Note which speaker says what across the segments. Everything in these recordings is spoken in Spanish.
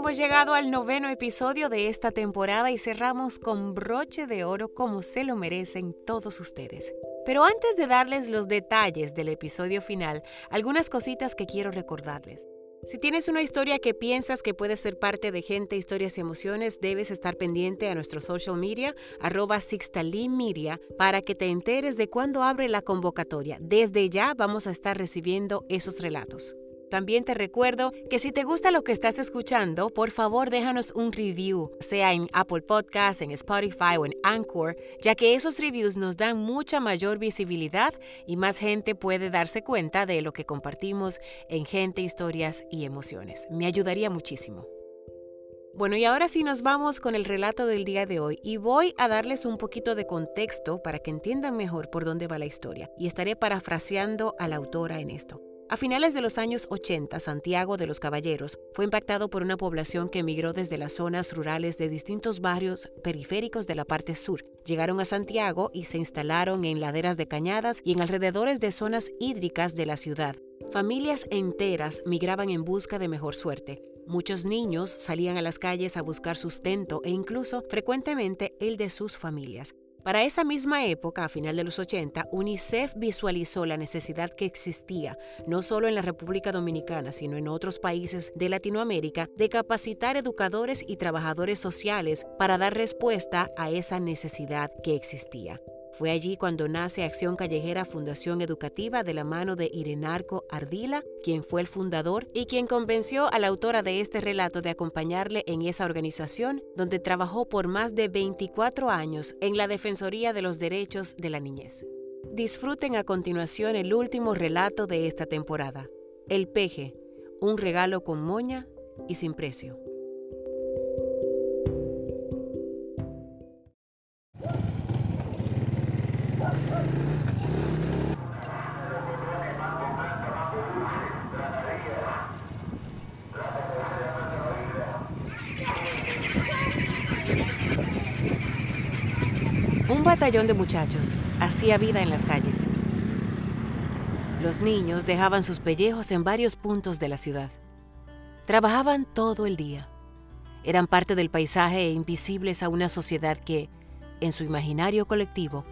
Speaker 1: Hemos llegado al noveno episodio de esta temporada y cerramos con broche de oro como se lo merecen todos ustedes. Pero antes de darles los detalles del episodio final, algunas cositas que quiero recordarles. Si tienes una historia que piensas que puede ser parte de Gente, Historias y Emociones, debes estar pendiente a nuestro social media, arroba Media, para que te enteres de cuándo abre la convocatoria. Desde ya vamos a estar recibiendo esos relatos. También te recuerdo que si te gusta lo que estás escuchando, por favor déjanos un review, sea en Apple Podcasts, en Spotify o en Anchor, ya que esos reviews nos dan mucha mayor visibilidad y más gente puede darse cuenta de lo que compartimos en Gente, Historias y Emociones. Me ayudaría muchísimo. Bueno, y ahora sí nos vamos con el relato del día de hoy y voy a darles un poquito de contexto para que entiendan mejor por dónde va la historia y estaré parafraseando a la autora en esto. A finales de los años 80, Santiago de los Caballeros fue impactado por una población que emigró desde las zonas rurales de distintos barrios periféricos de la parte sur. Llegaron a Santiago y se instalaron en laderas de cañadas y en alrededores de zonas hídricas de la ciudad. Familias enteras migraban en busca de mejor suerte. Muchos niños salían a las calles a buscar sustento e incluso frecuentemente el de sus familias. Para esa misma época, a final de los 80, UNICEF visualizó la necesidad que existía, no solo en la República Dominicana, sino en otros países de Latinoamérica, de capacitar educadores y trabajadores sociales para dar respuesta a esa necesidad que existía. Fue allí cuando nace Acción Callejera Fundación Educativa de la mano de Irenarco Ardila, quien fue el fundador y quien convenció a la autora de este relato de acompañarle en esa organización, donde trabajó por más de 24 años en la Defensoría de los Derechos de la Niñez. Disfruten a continuación el último relato de esta temporada, El Peje, un regalo con moña y sin precio. Un batallón de muchachos hacía vida en las calles. Los niños dejaban sus pellejos en varios puntos de la ciudad. Trabajaban todo el día. Eran parte del paisaje e invisibles a una sociedad que, en su imaginario colectivo,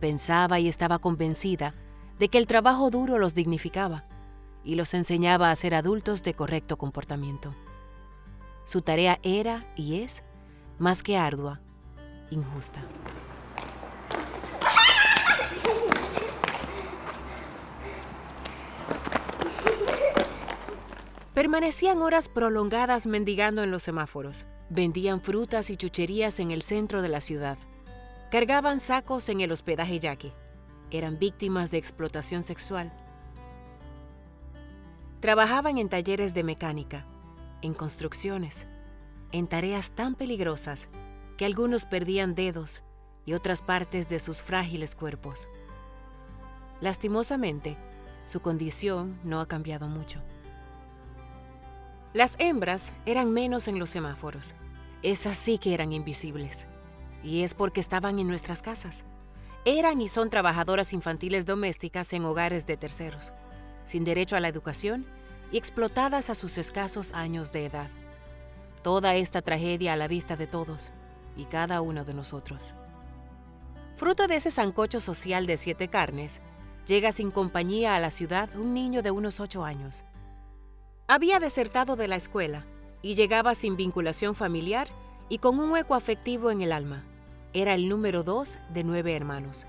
Speaker 1: pensaba y estaba convencida de que el trabajo duro los dignificaba y los enseñaba a ser adultos de correcto comportamiento. Su tarea era y es, más que ardua, injusta. Permanecían horas prolongadas mendigando en los semáforos. Vendían frutas y chucherías en el centro de la ciudad. Cargaban sacos en el hospedaje yaqui. Eran víctimas de explotación sexual. Trabajaban en talleres de mecánica, en construcciones, en tareas tan peligrosas que algunos perdían dedos y otras partes de sus frágiles cuerpos. Lastimosamente, su condición no ha cambiado mucho. Las hembras eran menos en los semáforos. Esas sí que eran invisibles. Y es porque estaban en nuestras casas. Eran y son trabajadoras infantiles domésticas en hogares de terceros, sin derecho a la educación y explotadas a sus escasos años de edad. Toda esta tragedia a la vista de todos y cada uno de nosotros. Fruto de ese sancocho social de siete carnes, llega sin compañía a la ciudad un niño de unos ocho años había desertado de la escuela y llegaba sin vinculación familiar y con un hueco afectivo en el alma. Era el número dos de nueve hermanos.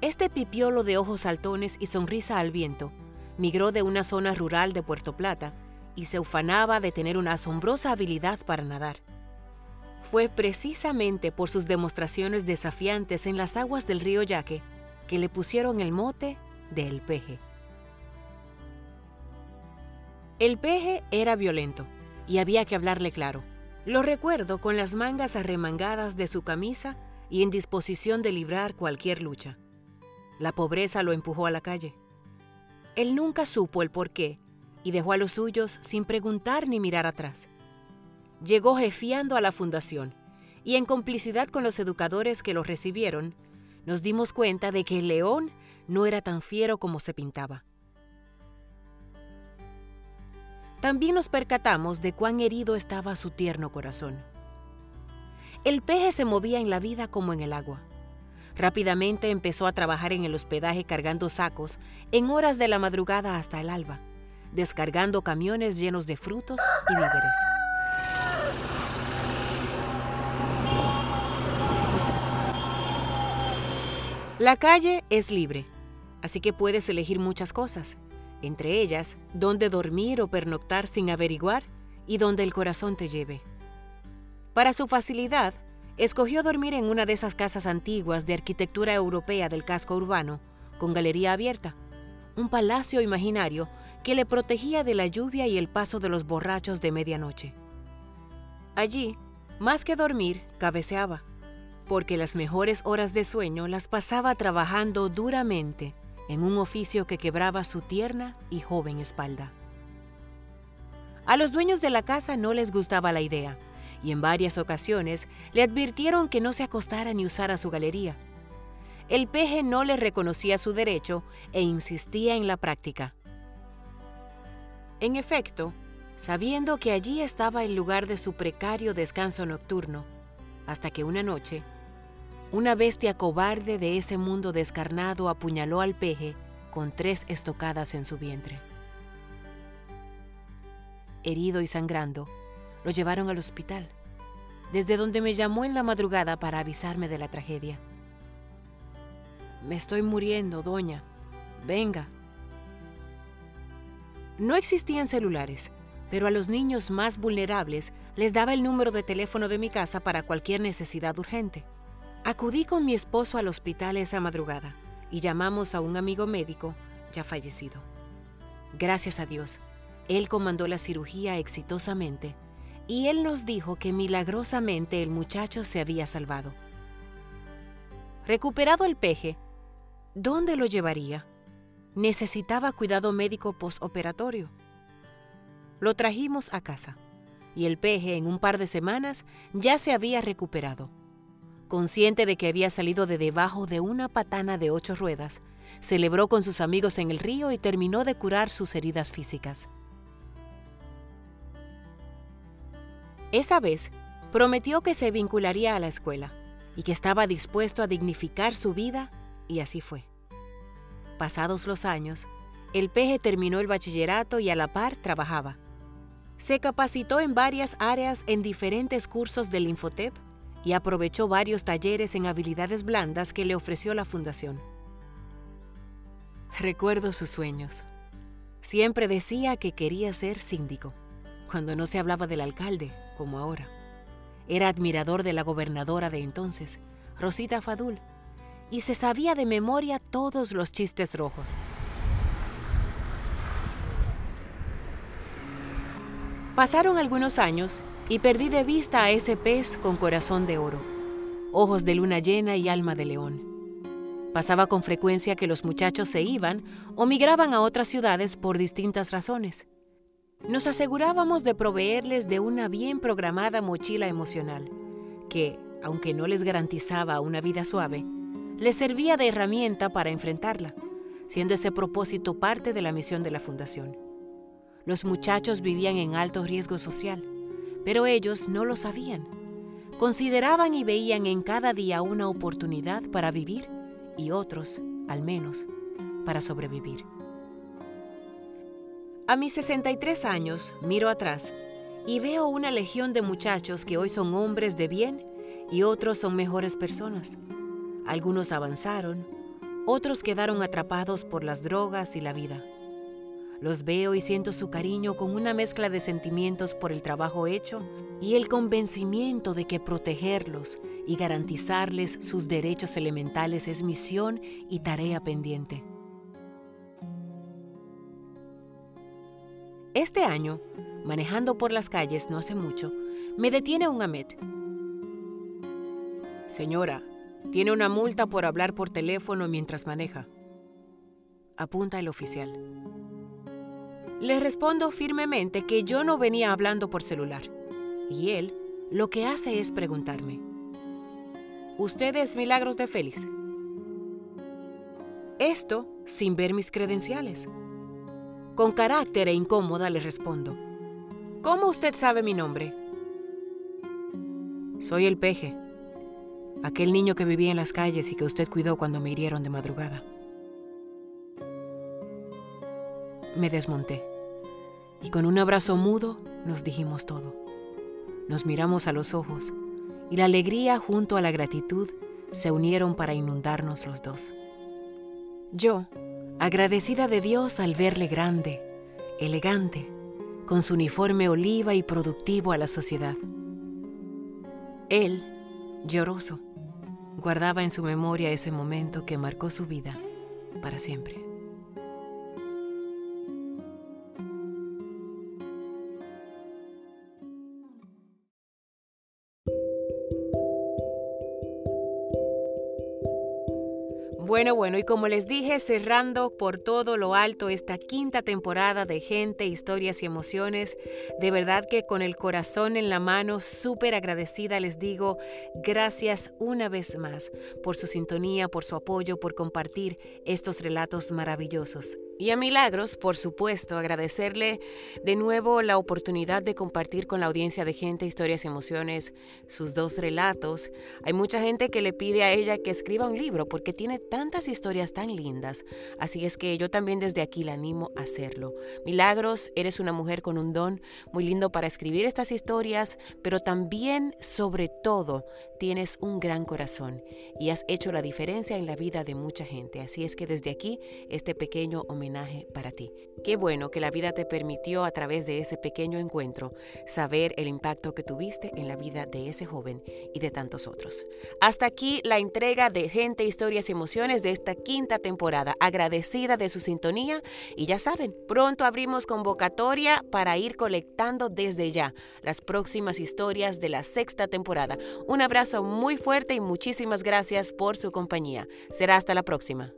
Speaker 1: Este pipiolo de ojos saltones y sonrisa al viento migró de una zona rural de Puerto Plata y se ufanaba de tener una asombrosa habilidad para nadar. Fue precisamente por sus demostraciones desafiantes en las aguas del río Yaque que le pusieron el mote de El Peje. El peje era violento y había que hablarle claro. Lo recuerdo con las mangas arremangadas de su camisa y en disposición de librar cualquier lucha. La pobreza lo empujó a la calle. Él nunca supo el por qué y dejó a los suyos sin preguntar ni mirar atrás. Llegó jefiando a la fundación y en complicidad con los educadores que lo recibieron, nos dimos cuenta de que el león no era tan fiero como se pintaba. También nos percatamos de cuán herido estaba su tierno corazón. El peje se movía en la vida como en el agua. Rápidamente empezó a trabajar en el hospedaje cargando sacos en horas de la madrugada hasta el alba, descargando camiones llenos de frutos y víveres. La calle es libre, así que puedes elegir muchas cosas, entre ellas dónde dormir o pernoctar sin averiguar y donde el corazón te lleve. Para su facilidad, escogió dormir en una de esas casas antiguas de arquitectura europea del casco urbano, con galería abierta, un palacio imaginario que le protegía de la lluvia y el paso de los borrachos de medianoche. Allí, más que dormir, cabeceaba, porque las mejores horas de sueño las pasaba trabajando duramente en un oficio que quebraba su tierna y joven espalda. A los dueños de la casa no les gustaba la idea, y en varias ocasiones le advirtieron que no se acostara ni usara su galería. El peje no le reconocía su derecho e insistía en la práctica. En efecto, sabiendo que allí estaba el lugar de su precario descanso nocturno, hasta que una noche, una bestia cobarde de ese mundo descarnado apuñaló al peje con tres estocadas en su vientre. Herido y sangrando, lo llevaron al hospital, desde donde me llamó en la madrugada para avisarme de la tragedia. Me estoy muriendo, doña. Venga. No existían celulares, pero a los niños más vulnerables les daba el número de teléfono de mi casa para cualquier necesidad urgente. Acudí con mi esposo al hospital esa madrugada y llamamos a un amigo médico ya fallecido. Gracias a Dios, él comandó la cirugía exitosamente y él nos dijo que milagrosamente el muchacho se había salvado. Recuperado el peje, ¿dónde lo llevaría? Necesitaba cuidado médico postoperatorio. Lo trajimos a casa y el peje en un par de semanas ya se había recuperado. Consciente de que había salido de debajo de una patana de ocho ruedas, celebró con sus amigos en el río y terminó de curar sus heridas físicas. Esa vez, prometió que se vincularía a la escuela y que estaba dispuesto a dignificar su vida, y así fue. Pasados los años, el peje terminó el bachillerato y a la par trabajaba. Se capacitó en varias áreas en diferentes cursos del Infotep y aprovechó varios talleres en habilidades blandas que le ofreció la fundación. Recuerdo sus sueños. Siempre decía que quería ser síndico, cuando no se hablaba del alcalde, como ahora. Era admirador de la gobernadora de entonces, Rosita Fadul, y se sabía de memoria todos los chistes rojos. Pasaron algunos años y perdí de vista a ese pez con corazón de oro, ojos de luna llena y alma de león. Pasaba con frecuencia que los muchachos se iban o migraban a otras ciudades por distintas razones. Nos asegurábamos de proveerles de una bien programada mochila emocional, que, aunque no les garantizaba una vida suave, les servía de herramienta para enfrentarla, siendo ese propósito parte de la misión de la Fundación. Los muchachos vivían en alto riesgo social, pero ellos no lo sabían. Consideraban y veían en cada día una oportunidad para vivir y otros, al menos, para sobrevivir. A mis 63 años miro atrás y veo una legión de muchachos que hoy son hombres de bien y otros son mejores personas. Algunos avanzaron, otros quedaron atrapados por las drogas y la vida. Los veo y siento su cariño con una mezcla de sentimientos por el trabajo hecho y el convencimiento de que protegerlos y garantizarles sus derechos elementales es misión y tarea pendiente. Este año, manejando por las calles no hace mucho, Me detiene un Amet. Señora, tiene una multa por hablar por teléfono mientras maneja. Apunta el oficial. Le respondo firmemente que yo no venía hablando por celular. Y él lo que hace es preguntarme. ¿Usted es Milagros de Félix? Esto sin ver mis credenciales. Con carácter e incómoda le respondo. ¿Cómo usted sabe mi nombre? Soy el peje, aquel niño que vivía en las calles y que usted cuidó cuando me hirieron de madrugada. Me desmonté y con un abrazo mudo nos dijimos todo. Nos miramos a los ojos y la alegría junto a la gratitud se unieron para inundarnos los dos. Yo, agradecida de Dios al verle grande, elegante, con su uniforme oliva y productivo a la sociedad. Él, lloroso, guardaba en su memoria ese momento que marcó su vida para siempre. Bueno, bueno, y como les dije, cerrando por todo lo alto esta quinta temporada de Gente, Historias y Emociones, de verdad que con el corazón en la mano, súper agradecida les digo gracias una vez más por su sintonía, por su apoyo, por compartir estos relatos maravillosos. Y a Milagros, por supuesto, agradecerle de nuevo la oportunidad de compartir con la audiencia de gente, historias y emociones, sus dos relatos. Hay mucha gente que le pide a ella que escriba un libro porque tiene tantas historias tan lindas. Así es que yo también desde aquí la animo a hacerlo. Milagros, eres una mujer con un don muy lindo para escribir estas historias, pero también, sobre todo, tienes un gran corazón y has hecho la diferencia en la vida de mucha gente. Así es que desde aquí, este pequeño homenaje para ti. Qué bueno que la vida te permitió a través de ese pequeño encuentro saber el impacto que tuviste en la vida de ese joven y de tantos otros. Hasta aquí la entrega de Gente, Historias y Emociones de esta quinta temporada. Agradecida de su sintonía y ya saben, pronto abrimos convocatoria para ir colectando desde ya las próximas historias de la sexta temporada. Un abrazo muy fuerte y muchísimas gracias por su compañía. Será hasta la próxima.